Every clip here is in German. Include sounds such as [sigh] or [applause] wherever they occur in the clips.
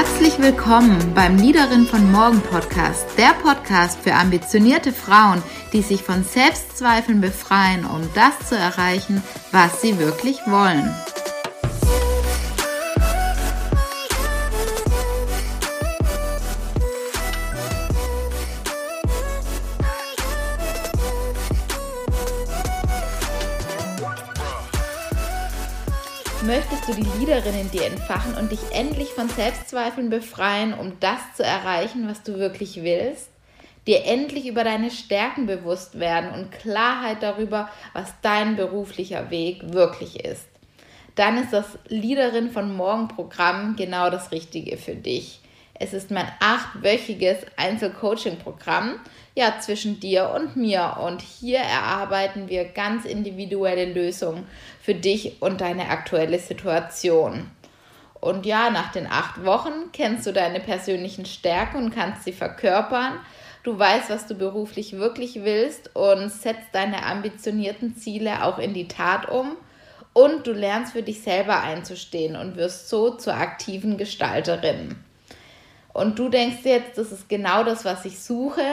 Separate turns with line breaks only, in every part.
Herzlich willkommen beim Leaderin von Morgen Podcast, der Podcast für ambitionierte Frauen, die sich von Selbstzweifeln befreien, um das zu erreichen, was sie wirklich wollen. Du die Leaderin in dir entfachen und dich endlich von Selbstzweifeln befreien, um das zu erreichen, was du wirklich willst? Dir endlich über deine Stärken bewusst werden und Klarheit darüber, was dein beruflicher Weg wirklich ist. Dann ist das Leaderin von Morgen Programm genau das Richtige für dich. Es ist mein achtwöchiges Einzelcoaching-Programm, ja, zwischen dir und mir. Und hier erarbeiten wir ganz individuelle Lösungen für dich und deine aktuelle Situation. Und ja, nach den acht Wochen kennst du deine persönlichen Stärken und kannst sie verkörpern. Du weißt, was du beruflich wirklich willst und setzt deine ambitionierten Ziele auch in die Tat um. Und du lernst für dich selber einzustehen und wirst so zur aktiven Gestalterin und du denkst jetzt, das ist genau das, was ich suche,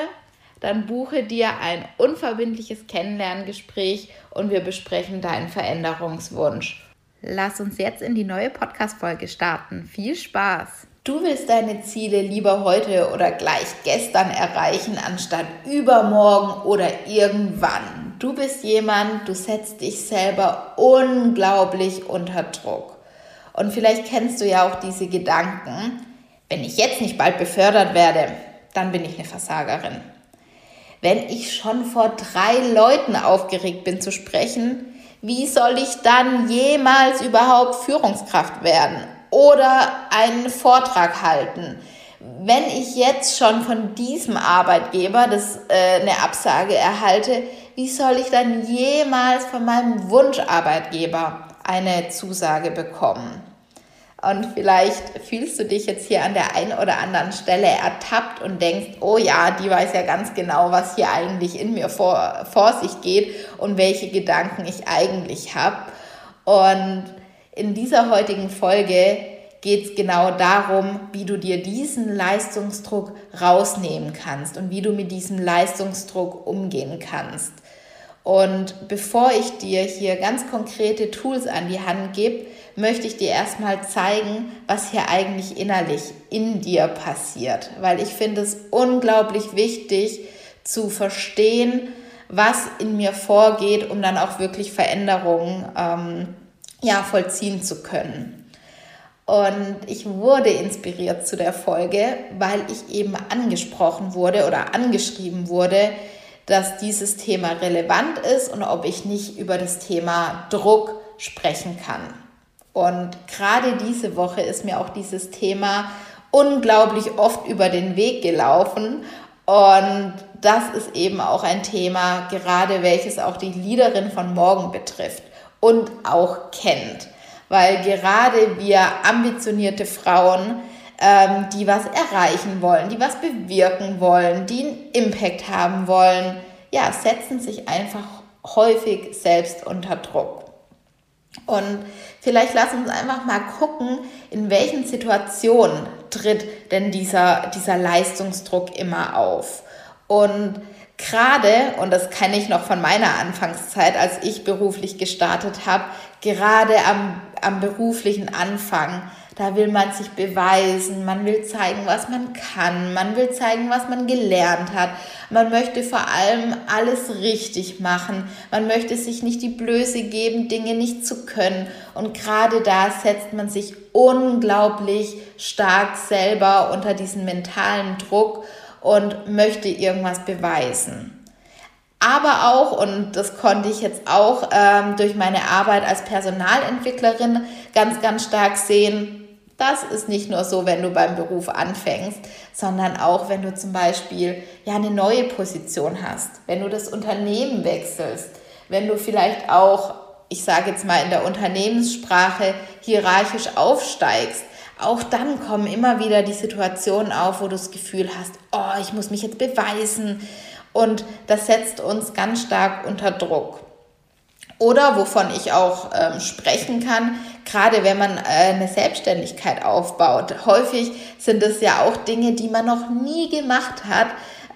dann buche dir ein unverbindliches Kennenlerngespräch und wir besprechen deinen Veränderungswunsch. Lass uns jetzt in die neue Podcast-Folge starten. Viel Spaß! Du willst deine Ziele lieber heute oder gleich gestern erreichen, anstatt übermorgen oder irgendwann. Du bist jemand, du setzt dich selber unglaublich unter Druck. Und vielleicht kennst du ja auch diese Gedanken, wenn ich jetzt nicht bald befördert werde, dann bin ich eine Versagerin. Wenn ich schon vor drei Leuten aufgeregt bin zu sprechen, wie soll ich dann jemals überhaupt Führungskraft werden oder einen Vortrag halten? Wenn ich jetzt schon von diesem Arbeitgeber das, äh, eine Absage erhalte, wie soll ich dann jemals von meinem Wunscharbeitgeber eine Zusage bekommen? Und vielleicht fühlst du dich jetzt hier an der einen oder anderen Stelle ertappt und denkst, oh ja, die weiß ja ganz genau, was hier eigentlich in mir vor, vor sich geht und welche Gedanken ich eigentlich habe. Und in dieser heutigen Folge geht es genau darum, wie du dir diesen Leistungsdruck rausnehmen kannst und wie du mit diesem Leistungsdruck umgehen kannst. Und bevor ich dir hier ganz konkrete Tools an die Hand gebe, möchte ich dir erstmal zeigen, was hier eigentlich innerlich in dir passiert. Weil ich finde es unglaublich wichtig zu verstehen, was in mir vorgeht, um dann auch wirklich Veränderungen ähm, ja, vollziehen zu können. Und ich wurde inspiriert zu der Folge, weil ich eben angesprochen wurde oder angeschrieben wurde, dass dieses Thema relevant ist und ob ich nicht über das Thema Druck sprechen kann. Und gerade diese Woche ist mir auch dieses Thema unglaublich oft über den Weg gelaufen. Und das ist eben auch ein Thema, gerade welches auch die Leaderin von morgen betrifft und auch kennt. Weil gerade wir ambitionierte Frauen, ähm, die was erreichen wollen, die was bewirken wollen, die einen Impact haben wollen, ja, setzen sich einfach häufig selbst unter Druck. Und vielleicht lass uns einfach mal gucken, in welchen Situationen tritt denn dieser, dieser Leistungsdruck immer auf. Und gerade, und das kenne ich noch von meiner Anfangszeit, als ich beruflich gestartet habe, gerade am, am beruflichen Anfang, da will man sich beweisen, man will zeigen, was man kann, man will zeigen, was man gelernt hat. Man möchte vor allem alles richtig machen. Man möchte sich nicht die Blöße geben, Dinge nicht zu können. Und gerade da setzt man sich unglaublich stark selber unter diesen mentalen Druck und möchte irgendwas beweisen. Aber auch, und das konnte ich jetzt auch ähm, durch meine Arbeit als Personalentwicklerin ganz, ganz stark sehen, das ist nicht nur so, wenn du beim Beruf anfängst, sondern auch, wenn du zum Beispiel ja eine neue Position hast, wenn du das Unternehmen wechselst, wenn du vielleicht auch, ich sage jetzt mal in der Unternehmenssprache, hierarchisch aufsteigst. Auch dann kommen immer wieder die Situationen auf, wo du das Gefühl hast, oh, ich muss mich jetzt beweisen. Und das setzt uns ganz stark unter Druck. Oder wovon ich auch ähm, sprechen kann, gerade wenn man äh, eine Selbstständigkeit aufbaut, häufig sind es ja auch Dinge, die man noch nie gemacht hat,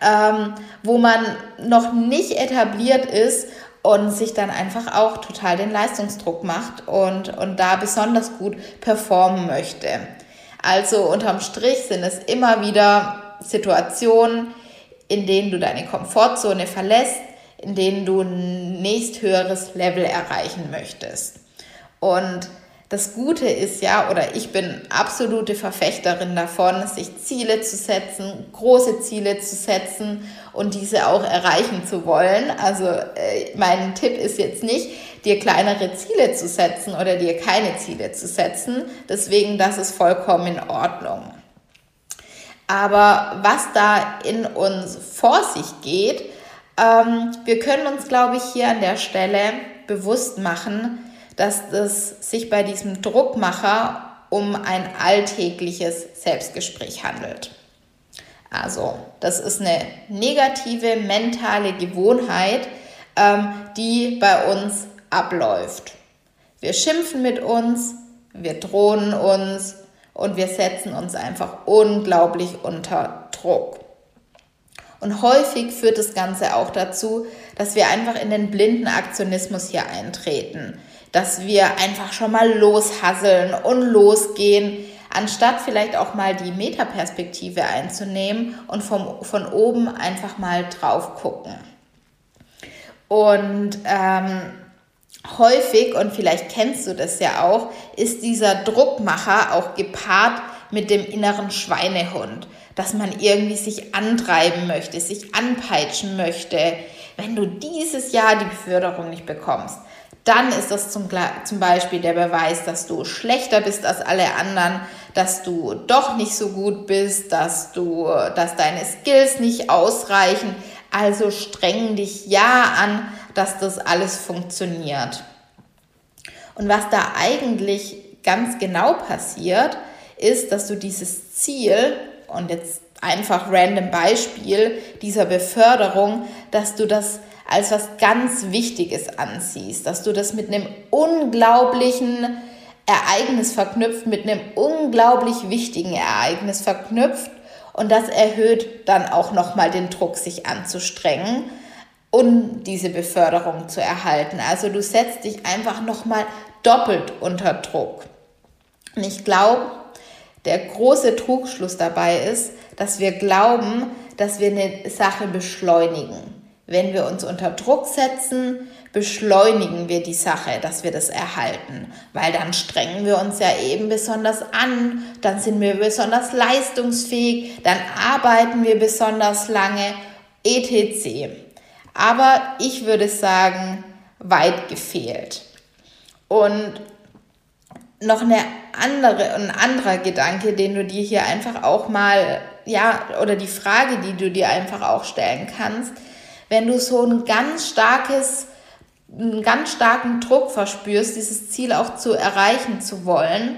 ähm, wo man noch nicht etabliert ist und sich dann einfach auch total den Leistungsdruck macht und, und da besonders gut performen möchte. Also unterm Strich sind es immer wieder Situationen, in denen du deine Komfortzone verlässt, in denen du ein nächsthöheres Level erreichen möchtest. Und das Gute ist ja, oder ich bin absolute Verfechterin davon, sich Ziele zu setzen, große Ziele zu setzen und diese auch erreichen zu wollen. Also äh, mein Tipp ist jetzt nicht, dir kleinere Ziele zu setzen oder dir keine Ziele zu setzen. Deswegen, das ist vollkommen in Ordnung. Aber was da in uns vor sich geht, ähm, wir können uns, glaube ich, hier an der Stelle bewusst machen, dass es sich bei diesem Druckmacher um ein alltägliches Selbstgespräch handelt. Also, das ist eine negative mentale Gewohnheit, ähm, die bei uns abläuft. Wir schimpfen mit uns, wir drohen uns und wir setzen uns einfach unglaublich unter Druck. Und häufig führt das Ganze auch dazu, dass wir einfach in den blinden Aktionismus hier eintreten dass wir einfach schon mal loshasseln und losgehen, anstatt vielleicht auch mal die Metaperspektive einzunehmen und vom, von oben einfach mal drauf gucken. Und ähm, häufig, und vielleicht kennst du das ja auch, ist dieser Druckmacher auch gepaart mit dem inneren Schweinehund, dass man irgendwie sich antreiben möchte, sich anpeitschen möchte. Wenn du dieses Jahr die Beförderung nicht bekommst, dann ist das zum, zum Beispiel der Beweis, dass du schlechter bist als alle anderen, dass du doch nicht so gut bist, dass du, dass deine Skills nicht ausreichen. Also streng dich ja an, dass das alles funktioniert. Und was da eigentlich ganz genau passiert, ist, dass du dieses Ziel, und jetzt einfach random Beispiel dieser Beförderung, dass du das als was ganz Wichtiges ansiehst, dass du das mit einem unglaublichen Ereignis verknüpft, mit einem unglaublich wichtigen Ereignis verknüpft und das erhöht dann auch nochmal den Druck, sich anzustrengen und diese Beförderung zu erhalten. Also du setzt dich einfach nochmal doppelt unter Druck. Und ich glaube, der große Trugschluss dabei ist, dass wir glauben, dass wir eine Sache beschleunigen. Wenn wir uns unter Druck setzen, beschleunigen wir die Sache, dass wir das erhalten, weil dann strengen wir uns ja eben besonders an, dann sind wir besonders leistungsfähig, dann arbeiten wir besonders lange, etc. Aber ich würde sagen, weit gefehlt. Und noch eine andere, ein anderer Gedanke, den du dir hier einfach auch mal, ja, oder die Frage, die du dir einfach auch stellen kannst, wenn du so ein ganz starkes, einen ganz starken Druck verspürst, dieses Ziel auch zu erreichen zu wollen,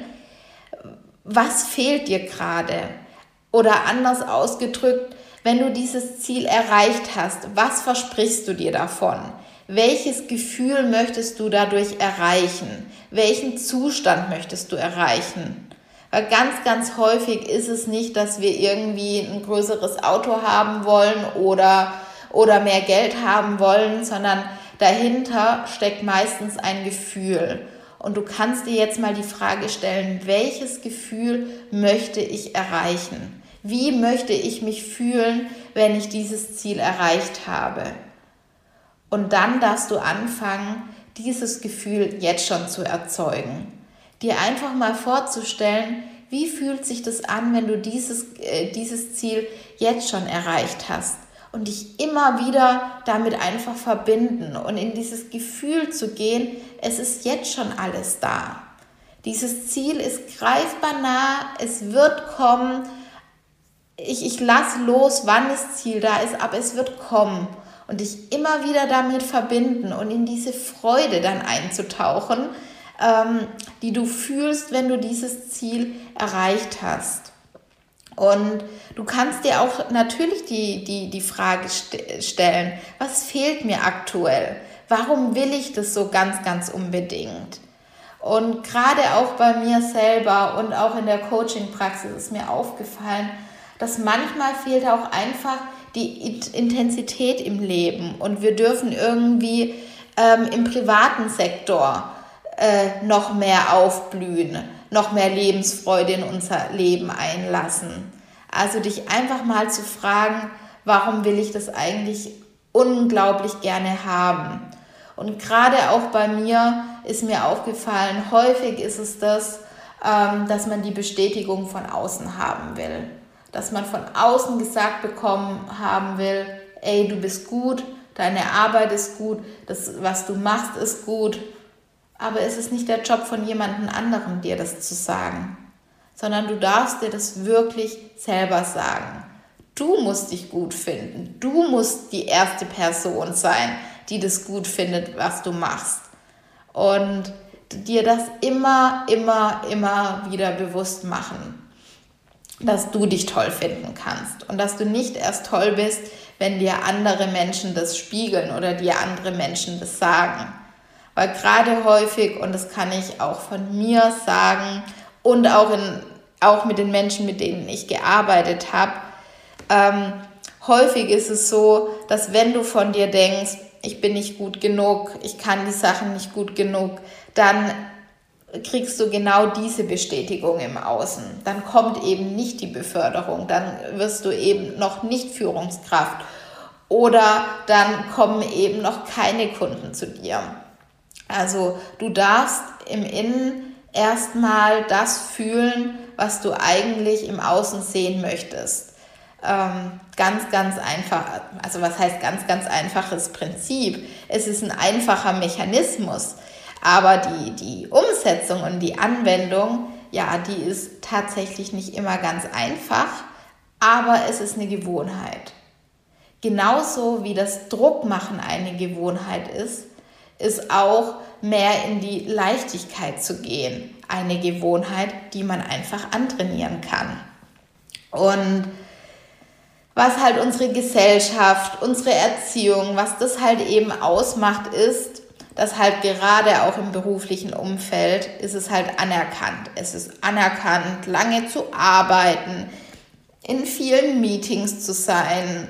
was fehlt dir gerade? Oder anders ausgedrückt, wenn du dieses Ziel erreicht hast, was versprichst du dir davon? Welches Gefühl möchtest du dadurch erreichen? Welchen Zustand möchtest du erreichen? Weil ganz, ganz häufig ist es nicht, dass wir irgendwie ein größeres Auto haben wollen oder oder mehr Geld haben wollen, sondern dahinter steckt meistens ein Gefühl. Und du kannst dir jetzt mal die Frage stellen, welches Gefühl möchte ich erreichen? Wie möchte ich mich fühlen, wenn ich dieses Ziel erreicht habe? Und dann darfst du anfangen, dieses Gefühl jetzt schon zu erzeugen. Dir einfach mal vorzustellen, wie fühlt sich das an, wenn du dieses, äh, dieses Ziel jetzt schon erreicht hast? Und dich immer wieder damit einfach verbinden und in dieses Gefühl zu gehen, es ist jetzt schon alles da. Dieses Ziel ist greifbar nah, es wird kommen. Ich, ich lasse los, wann das Ziel da ist, aber es wird kommen. Und dich immer wieder damit verbinden und in diese Freude dann einzutauchen, ähm, die du fühlst, wenn du dieses Ziel erreicht hast. Und du kannst dir auch natürlich die, die, die Frage st stellen, was fehlt mir aktuell? Warum will ich das so ganz, ganz unbedingt? Und gerade auch bei mir selber und auch in der Coaching-Praxis ist mir aufgefallen, dass manchmal fehlt auch einfach die Intensität im Leben und wir dürfen irgendwie ähm, im privaten Sektor äh, noch mehr aufblühen, noch mehr Lebensfreude in unser Leben einlassen. Also dich einfach mal zu fragen, warum will ich das eigentlich unglaublich gerne haben? Und gerade auch bei mir ist mir aufgefallen, häufig ist es das, ähm, dass man die Bestätigung von außen haben will. Dass man von außen gesagt bekommen haben will, ey, du bist gut, deine Arbeit ist gut, das, was du machst, ist gut. Aber es ist nicht der Job von jemandem anderem, dir das zu sagen, sondern du darfst dir das wirklich selber sagen. Du musst dich gut finden. Du musst die erste Person sein, die das gut findet, was du machst. Und dir das immer, immer, immer wieder bewusst machen, dass du dich toll finden kannst und dass du nicht erst toll bist, wenn dir andere Menschen das spiegeln oder dir andere Menschen das sagen. Weil gerade häufig, und das kann ich auch von mir sagen und auch, in, auch mit den Menschen, mit denen ich gearbeitet habe, ähm, häufig ist es so, dass wenn du von dir denkst, ich bin nicht gut genug, ich kann die Sachen nicht gut genug, dann kriegst du genau diese Bestätigung im Außen. Dann kommt eben nicht die Beförderung, dann wirst du eben noch nicht Führungskraft oder dann kommen eben noch keine Kunden zu dir. Also du darfst im Innen erstmal das fühlen, was du eigentlich im Außen sehen möchtest. Ähm, ganz, ganz einfach, also was heißt ganz, ganz einfaches Prinzip? Es ist ein einfacher Mechanismus, aber die, die Umsetzung und die Anwendung, ja, die ist tatsächlich nicht immer ganz einfach, aber es ist eine Gewohnheit. Genauso wie das Druckmachen eine Gewohnheit ist, ist auch mehr in die Leichtigkeit zu gehen eine Gewohnheit, die man einfach antrainieren kann. Und was halt unsere Gesellschaft, unsere Erziehung, was das halt eben ausmacht, ist, dass halt gerade auch im beruflichen Umfeld ist es halt anerkannt. Es ist anerkannt, lange zu arbeiten, in vielen Meetings zu sein.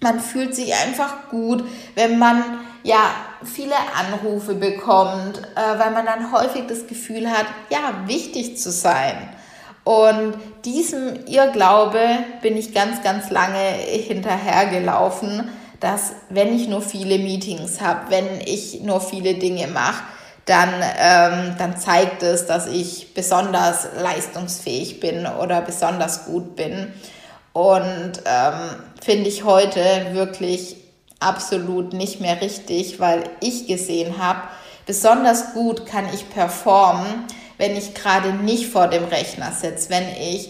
Man fühlt sich einfach gut, wenn man ja viele Anrufe bekommt, äh, weil man dann häufig das Gefühl hat, ja, wichtig zu sein. Und diesem Irrglaube bin ich ganz, ganz lange hinterhergelaufen, dass wenn ich nur viele Meetings habe, wenn ich nur viele Dinge mache, dann, ähm, dann zeigt es, dass ich besonders leistungsfähig bin oder besonders gut bin. Und ähm, finde ich heute wirklich absolut nicht mehr richtig, weil ich gesehen habe, besonders gut kann ich performen, wenn ich gerade nicht vor dem Rechner sitze, wenn ich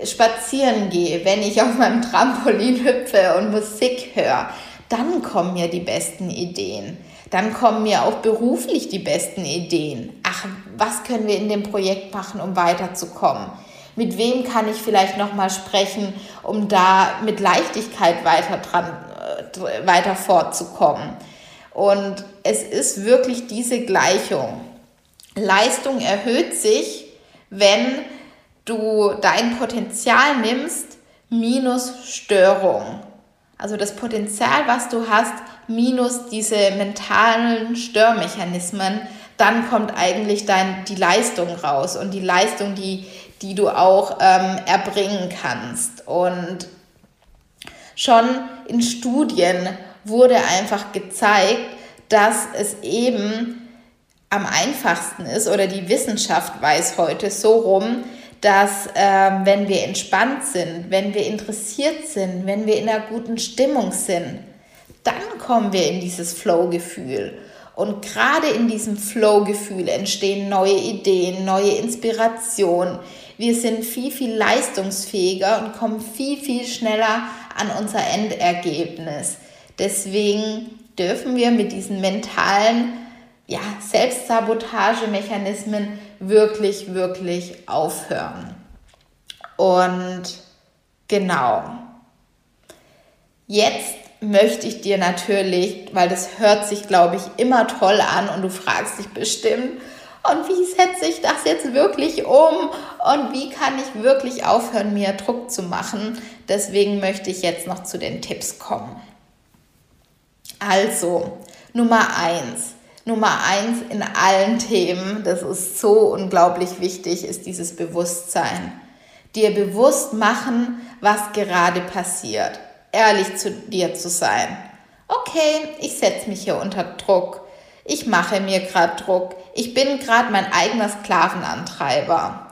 äh, spazieren gehe, wenn ich auf meinem Trampolin hüpfe und Musik höre, dann kommen mir die besten Ideen. Dann kommen mir auch beruflich die besten Ideen. Ach, was können wir in dem Projekt machen, um weiterzukommen? Mit wem kann ich vielleicht noch mal sprechen, um da mit Leichtigkeit weiter dran weiter fortzukommen? Und es ist wirklich diese Gleichung. Leistung erhöht sich, wenn du dein Potenzial nimmst, minus Störung. Also das Potenzial, was du hast, minus diese mentalen Störmechanismen, dann kommt eigentlich dein, die Leistung raus und die Leistung, die, die du auch ähm, erbringen kannst. Und schon in Studien wurde einfach gezeigt, dass es eben am einfachsten ist oder die Wissenschaft weiß heute so rum, dass äh, wenn wir entspannt sind, wenn wir interessiert sind, wenn wir in einer guten Stimmung sind, dann kommen wir in dieses Flow-Gefühl. Und gerade in diesem Flow-Gefühl entstehen neue Ideen, neue Inspirationen. Wir sind viel, viel leistungsfähiger und kommen viel, viel schneller an unser Endergebnis. Deswegen dürfen wir mit diesen mentalen ja, Selbstsabotagemechanismen wirklich, wirklich aufhören. Und genau. Jetzt möchte ich dir natürlich, weil das hört sich, glaube ich, immer toll an und du fragst dich bestimmt, und wie setze ich das jetzt wirklich um und wie kann ich wirklich aufhören, mir Druck zu machen. Deswegen möchte ich jetzt noch zu den Tipps kommen. Also, Nummer eins. Nummer eins in allen Themen, das ist so unglaublich wichtig, ist dieses Bewusstsein. Dir bewusst machen, was gerade passiert. Ehrlich zu dir zu sein. Okay, ich setze mich hier unter Druck ich mache mir gerade Druck, ich bin gerade mein eigener Sklavenantreiber.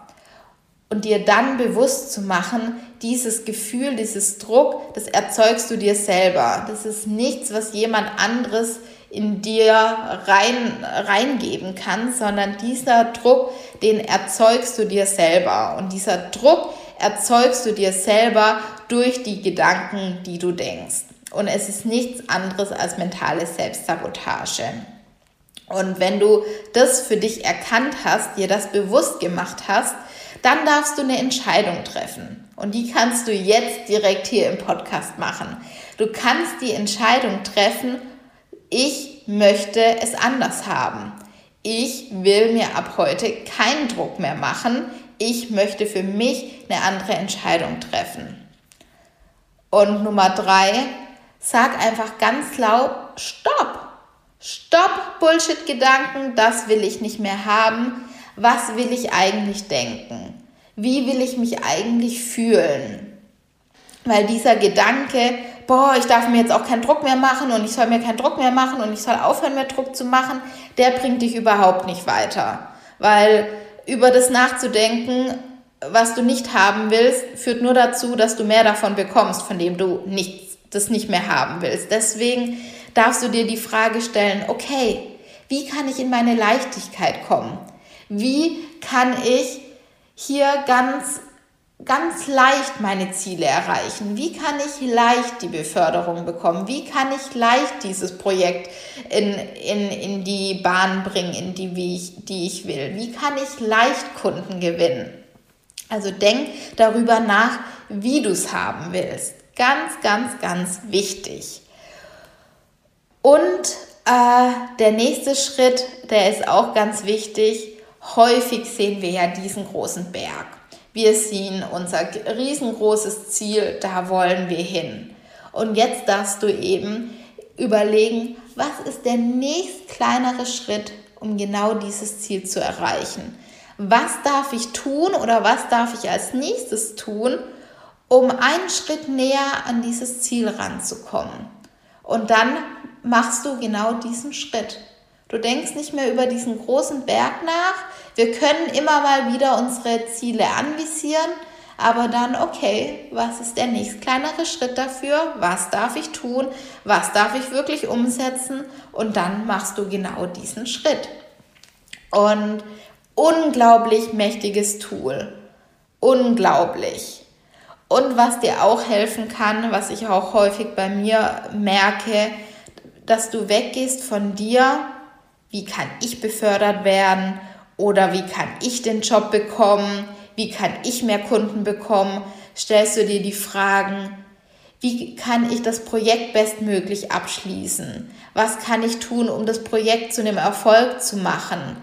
Und dir dann bewusst zu machen, dieses Gefühl, dieses Druck, das erzeugst du dir selber. Das ist nichts, was jemand anderes in dir rein, reingeben kann, sondern dieser Druck, den erzeugst du dir selber. Und dieser Druck erzeugst du dir selber durch die Gedanken, die du denkst. Und es ist nichts anderes als mentale Selbstsabotage. Und wenn du das für dich erkannt hast, dir das bewusst gemacht hast, dann darfst du eine Entscheidung treffen. Und die kannst du jetzt direkt hier im Podcast machen. Du kannst die Entscheidung treffen, ich möchte es anders haben. Ich will mir ab heute keinen Druck mehr machen. Ich möchte für mich eine andere Entscheidung treffen. Und Nummer drei, sag einfach ganz laut, stopp. Bullshit-Gedanken, das will ich nicht mehr haben. Was will ich eigentlich denken? Wie will ich mich eigentlich fühlen? Weil dieser Gedanke, boah, ich darf mir jetzt auch keinen Druck mehr machen und ich soll mir keinen Druck mehr machen und ich soll aufhören, mehr Druck zu machen, der bringt dich überhaupt nicht weiter. Weil über das nachzudenken, was du nicht haben willst, führt nur dazu, dass du mehr davon bekommst, von dem du nichts, das nicht mehr haben willst. Deswegen darfst du dir die Frage stellen, okay, wie kann ich in meine Leichtigkeit kommen? Wie kann ich hier ganz, ganz leicht meine Ziele erreichen? Wie kann ich leicht die Beförderung bekommen? Wie kann ich leicht dieses Projekt in, in, in die Bahn bringen, in die, wie ich, die ich will? Wie kann ich leicht Kunden gewinnen? Also denk darüber nach, wie du es haben willst. Ganz, ganz, ganz wichtig. Und äh, der nächste Schritt, der ist auch ganz wichtig. Häufig sehen wir ja diesen großen Berg. Wir sehen unser riesengroßes Ziel, da wollen wir hin. Und jetzt darfst du eben überlegen, was ist der nächst kleinere Schritt, um genau dieses Ziel zu erreichen? Was darf ich tun oder was darf ich als nächstes tun, um einen Schritt näher an dieses Ziel ranzukommen? Und dann machst du genau diesen Schritt. Du denkst nicht mehr über diesen großen Berg nach. Wir können immer mal wieder unsere Ziele anvisieren, aber dann, okay, was ist der nächst kleinere Schritt dafür? Was darf ich tun? Was darf ich wirklich umsetzen? Und dann machst du genau diesen Schritt. Und unglaublich mächtiges Tool. Unglaublich. Und was dir auch helfen kann, was ich auch häufig bei mir merke, dass du weggehst von dir, wie kann ich befördert werden oder wie kann ich den Job bekommen, wie kann ich mehr Kunden bekommen, stellst du dir die Fragen, wie kann ich das Projekt bestmöglich abschließen? Was kann ich tun, um das Projekt zu einem Erfolg zu machen?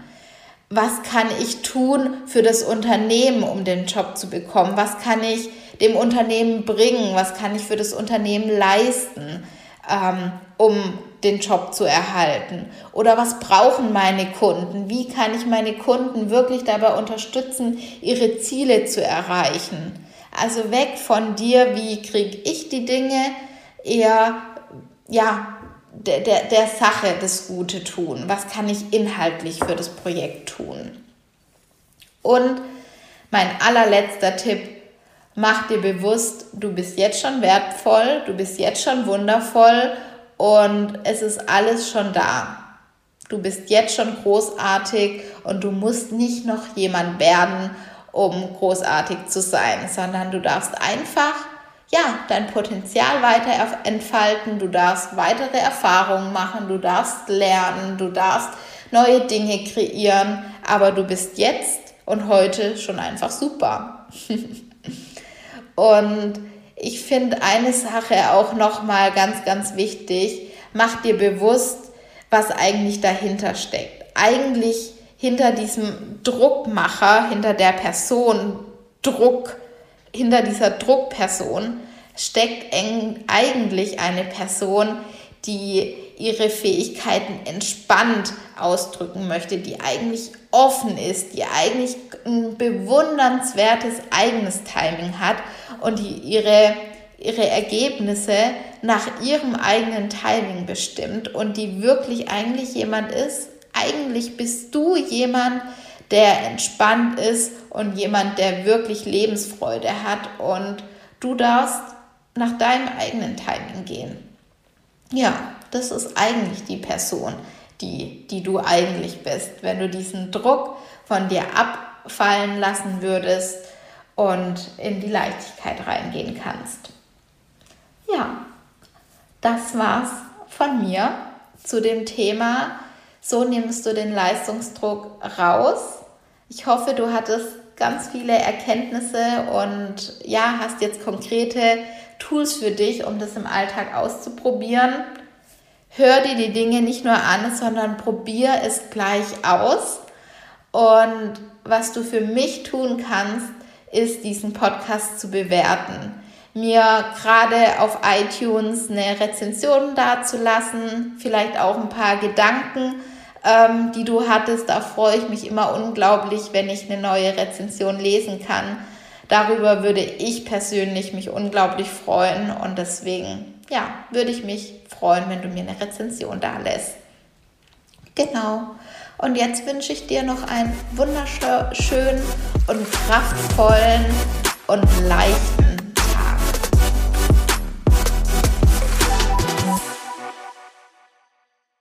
Was kann ich tun für das Unternehmen, um den Job zu bekommen? Was kann ich dem Unternehmen bringen? Was kann ich für das Unternehmen leisten, ähm, um den Job zu erhalten? Oder was brauchen meine Kunden? Wie kann ich meine Kunden wirklich dabei unterstützen, ihre Ziele zu erreichen? Also weg von dir, wie kriege ich die Dinge, eher ja, der, der, der Sache das Gute tun. Was kann ich inhaltlich für das Projekt tun? Und mein allerletzter Tipp, mach dir bewusst, du bist jetzt schon wertvoll, du bist jetzt schon wundervoll und es ist alles schon da. Du bist jetzt schon großartig und du musst nicht noch jemand werden, um großartig zu sein, sondern du darfst einfach ja, dein Potenzial weiter entfalten, du darfst weitere Erfahrungen machen, du darfst lernen, du darfst neue Dinge kreieren, aber du bist jetzt und heute schon einfach super. [laughs] und ich finde eine Sache auch nochmal ganz, ganz wichtig. Mach dir bewusst, was eigentlich dahinter steckt. Eigentlich hinter diesem Druckmacher, hinter der Person, Druck, hinter dieser Druckperson steckt eigentlich eine Person, die ihre Fähigkeiten entspannt ausdrücken möchte, die eigentlich offen ist, die eigentlich ein bewundernswertes eigenes Timing hat und die ihre, ihre Ergebnisse nach ihrem eigenen Timing bestimmt und die wirklich eigentlich jemand ist, eigentlich bist du jemand, der entspannt ist und jemand, der wirklich Lebensfreude hat und du darfst nach deinem eigenen Timing gehen. Ja, das ist eigentlich die Person, die, die du eigentlich bist, wenn du diesen Druck von dir abfallen lassen würdest und in die Leichtigkeit reingehen kannst. Ja, das war's von mir zu dem Thema. So nimmst du den Leistungsdruck raus. Ich hoffe, du hattest ganz viele Erkenntnisse und ja, hast jetzt konkrete Tools für dich, um das im Alltag auszuprobieren hör dir die Dinge nicht nur an, sondern probier es gleich aus. Und was du für mich tun kannst, ist diesen Podcast zu bewerten. Mir gerade auf iTunes eine Rezension dazulassen, vielleicht auch ein paar Gedanken, ähm, die du hattest. Da freue ich mich immer unglaublich, wenn ich eine neue Rezension lesen kann. Darüber würde ich persönlich mich unglaublich freuen und deswegen, ja, würde ich mich freuen, wenn du mir eine Rezension da lässt. Genau. Und jetzt wünsche ich dir noch einen wunderschönen und kraftvollen und leichten